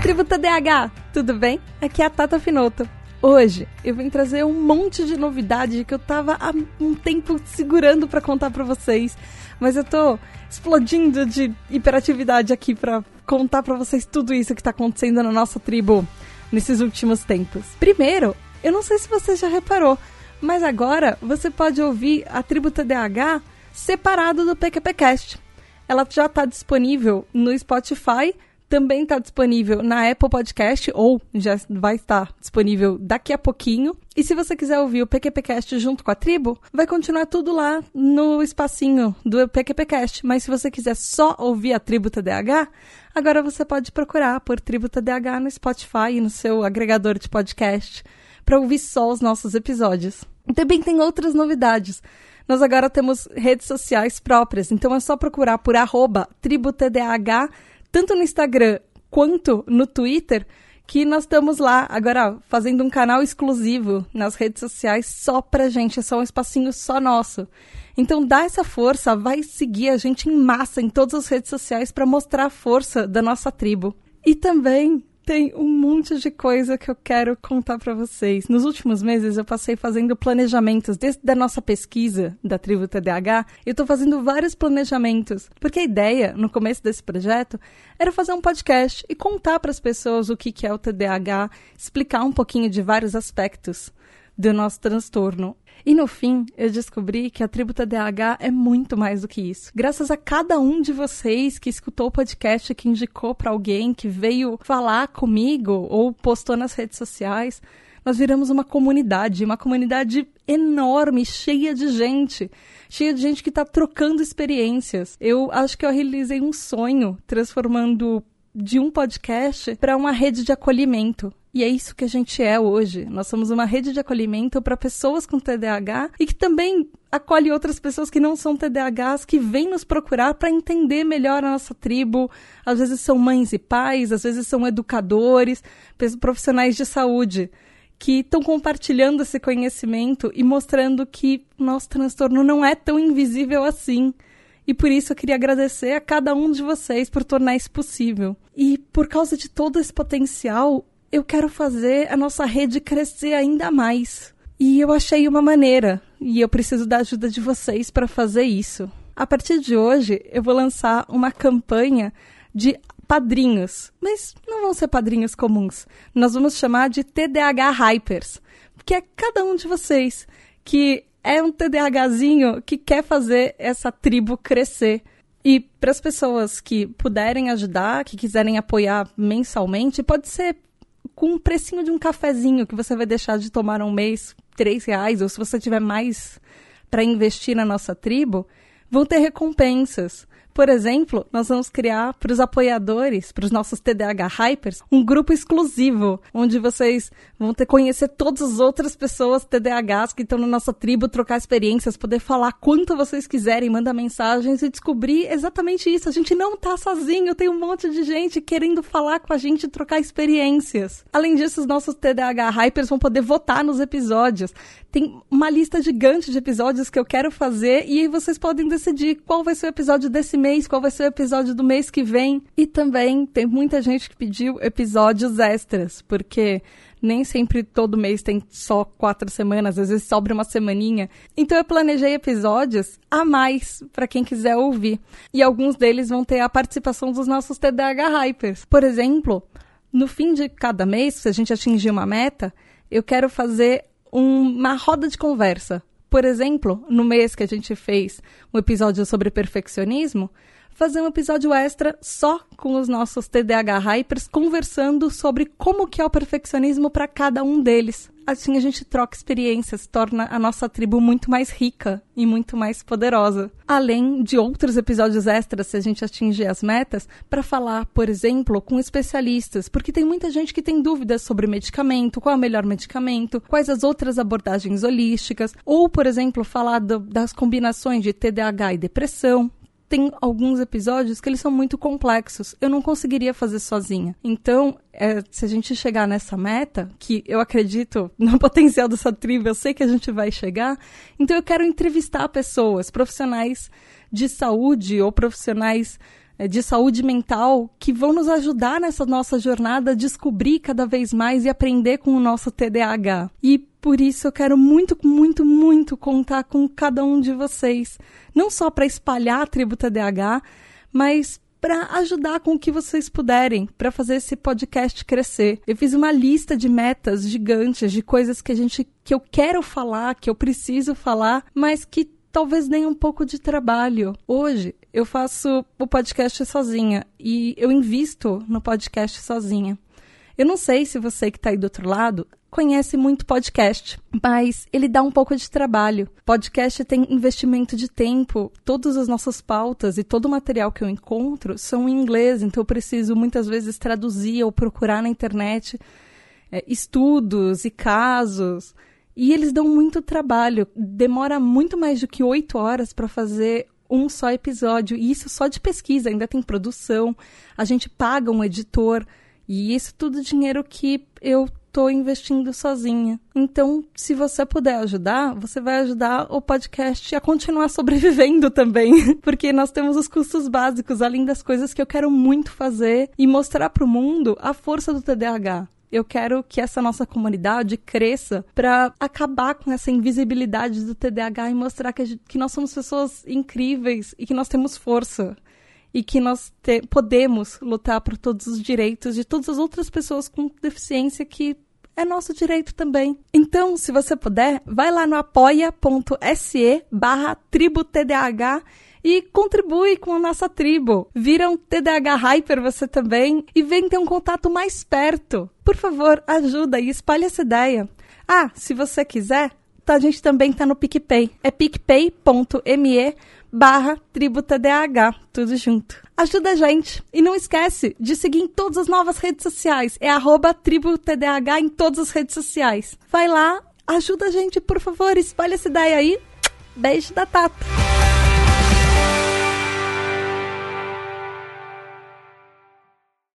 tribo TDAH, tudo bem? Aqui é a Tata Finoto. Hoje eu vim trazer um monte de novidade que eu tava há um tempo segurando para contar para vocês, mas eu tô explodindo de hiperatividade aqui para contar para vocês tudo isso que tá acontecendo na nossa tribo nesses últimos tempos. Primeiro, eu não sei se você já reparou, mas agora você pode ouvir a tribo TDAH separado do PQPcast. Ela já está disponível no Spotify também está disponível na Apple Podcast, ou já vai estar disponível daqui a pouquinho. E se você quiser ouvir o PQPcast junto com a tribo, vai continuar tudo lá no espacinho do PQPcast. Mas se você quiser só ouvir a tribo TDAH, agora você pode procurar por tribo TDAH no Spotify e no seu agregador de podcast para ouvir só os nossos episódios. Também tem outras novidades. Nós agora temos redes sociais próprias, então é só procurar por arroba tanto no Instagram quanto no Twitter, que nós estamos lá agora fazendo um canal exclusivo nas redes sociais só pra gente, é só um espacinho só nosso. Então dá essa força, vai seguir a gente em massa em todas as redes sociais para mostrar a força da nossa tribo. E também tem um monte de coisa que eu quero contar para vocês. Nos últimos meses eu passei fazendo planejamentos desde a nossa pesquisa da tribo TDAH. Eu tô fazendo vários planejamentos, porque a ideia no começo desse projeto era fazer um podcast e contar para as pessoas o que que é o TDAH, explicar um pouquinho de vários aspectos do nosso transtorno. E no fim, eu descobri que a tribo TDAH é muito mais do que isso. Graças a cada um de vocês que escutou o podcast, que indicou para alguém, que veio falar comigo ou postou nas redes sociais, nós viramos uma comunidade, uma comunidade enorme, cheia de gente, cheia de gente que está trocando experiências. Eu acho que eu realizei um sonho transformando de um podcast para uma rede de acolhimento. E é isso que a gente é hoje. Nós somos uma rede de acolhimento para pessoas com TDAH e que também acolhe outras pessoas que não são TDAHs, que vêm nos procurar para entender melhor a nossa tribo. Às vezes são mães e pais, às vezes são educadores, profissionais de saúde, que estão compartilhando esse conhecimento e mostrando que nosso transtorno não é tão invisível assim. E por isso eu queria agradecer a cada um de vocês por tornar isso possível. E por causa de todo esse potencial, eu quero fazer a nossa rede crescer ainda mais. E eu achei uma maneira, e eu preciso da ajuda de vocês para fazer isso. A partir de hoje, eu vou lançar uma campanha de padrinhos, mas não vão ser padrinhos comuns. Nós vamos chamar de TDAH Hypers, que é cada um de vocês que é um TDAHzinho que quer fazer essa tribo crescer. E para as pessoas que puderem ajudar, que quiserem apoiar mensalmente, pode ser com um precinho de um cafezinho que você vai deixar de tomar um mês, três reais, ou se você tiver mais para investir na nossa tribo, vão ter recompensas. Por exemplo, nós vamos criar para os apoiadores, para os nossos TDAH Hypers, um grupo exclusivo, onde vocês vão ter conhecer todas as outras pessoas TDAHs que estão na nossa tribo, trocar experiências, poder falar quanto vocês quiserem, mandar mensagens e descobrir exatamente isso. A gente não está sozinho, tem um monte de gente querendo falar com a gente e trocar experiências. Além disso, os nossos TDAH Hypers vão poder votar nos episódios. Tem uma lista gigante de episódios que eu quero fazer e aí vocês podem decidir qual vai ser o episódio desse mês, qual vai ser o episódio do mês que vem. E também tem muita gente que pediu episódios extras, porque nem sempre todo mês tem só quatro semanas, às vezes sobra uma semaninha. Então eu planejei episódios a mais para quem quiser ouvir. E alguns deles vão ter a participação dos nossos TDAH Hypers. Por exemplo, no fim de cada mês, se a gente atingir uma meta, eu quero fazer uma roda de conversa por exemplo, no mês que a gente fez um episódio sobre perfeccionismo, fazer um episódio extra só com os nossos TDAH Hypers conversando sobre como que é o perfeccionismo para cada um deles. Assim a gente troca experiências, torna a nossa tribo muito mais rica e muito mais poderosa. Além de outros episódios extras, se a gente atingir as metas, para falar, por exemplo, com especialistas, porque tem muita gente que tem dúvidas sobre medicamento, qual é o melhor medicamento, quais as outras abordagens holísticas, ou, por exemplo, falar do, das combinações de TDAH e depressão, tem alguns episódios que eles são muito complexos. Eu não conseguiria fazer sozinha. Então, é, se a gente chegar nessa meta, que eu acredito no potencial dessa tribo, eu sei que a gente vai chegar, então eu quero entrevistar pessoas, profissionais de saúde ou profissionais é, de saúde mental que vão nos ajudar nessa nossa jornada a descobrir cada vez mais e aprender com o nosso TDAH. E por isso eu quero muito, muito, muito contar com cada um de vocês, não só para espalhar a tribo TDAH, mas para ajudar com o que vocês puderem para fazer esse podcast crescer. Eu fiz uma lista de metas gigantes, de coisas que a gente que eu quero falar, que eu preciso falar, mas que talvez nem um pouco de trabalho. Hoje eu faço o podcast sozinha e eu invisto no podcast sozinha. Eu não sei se você que está aí do outro lado conhece muito podcast, mas ele dá um pouco de trabalho. Podcast tem investimento de tempo, todas as nossas pautas e todo o material que eu encontro são em inglês, então eu preciso muitas vezes traduzir ou procurar na internet é, estudos e casos. E eles dão muito trabalho, demora muito mais do que oito horas para fazer um só episódio, e isso só de pesquisa, ainda tem produção, a gente paga um editor, e isso tudo dinheiro que eu tô investindo sozinha. Então, se você puder ajudar, você vai ajudar o podcast a continuar sobrevivendo também, porque nós temos os custos básicos, além das coisas que eu quero muito fazer e mostrar para o mundo a força do TDAH. Eu quero que essa nossa comunidade cresça para acabar com essa invisibilidade do TDAH e mostrar que, gente, que nós somos pessoas incríveis e que nós temos força e que nós te, podemos lutar por todos os direitos de todas as outras pessoas com deficiência que é nosso direito também. Então, se você puder, vai lá no apoia.se barra tribo TDAH e contribui com a nossa tribo. Vira um TDAH Hyper você também e vem ter um contato mais perto. Por favor, ajuda e espalhe essa ideia. Ah, se você quiser, tá, a gente também tá no PicPay. É picpay.me barra TribuTDAH, tudo junto. Ajuda a gente. E não esquece de seguir em todas as novas redes sociais. É arroba TribuTDAH em todas as redes sociais. Vai lá, ajuda a gente, por favor, espalhe essa ideia aí. Beijo da Tata.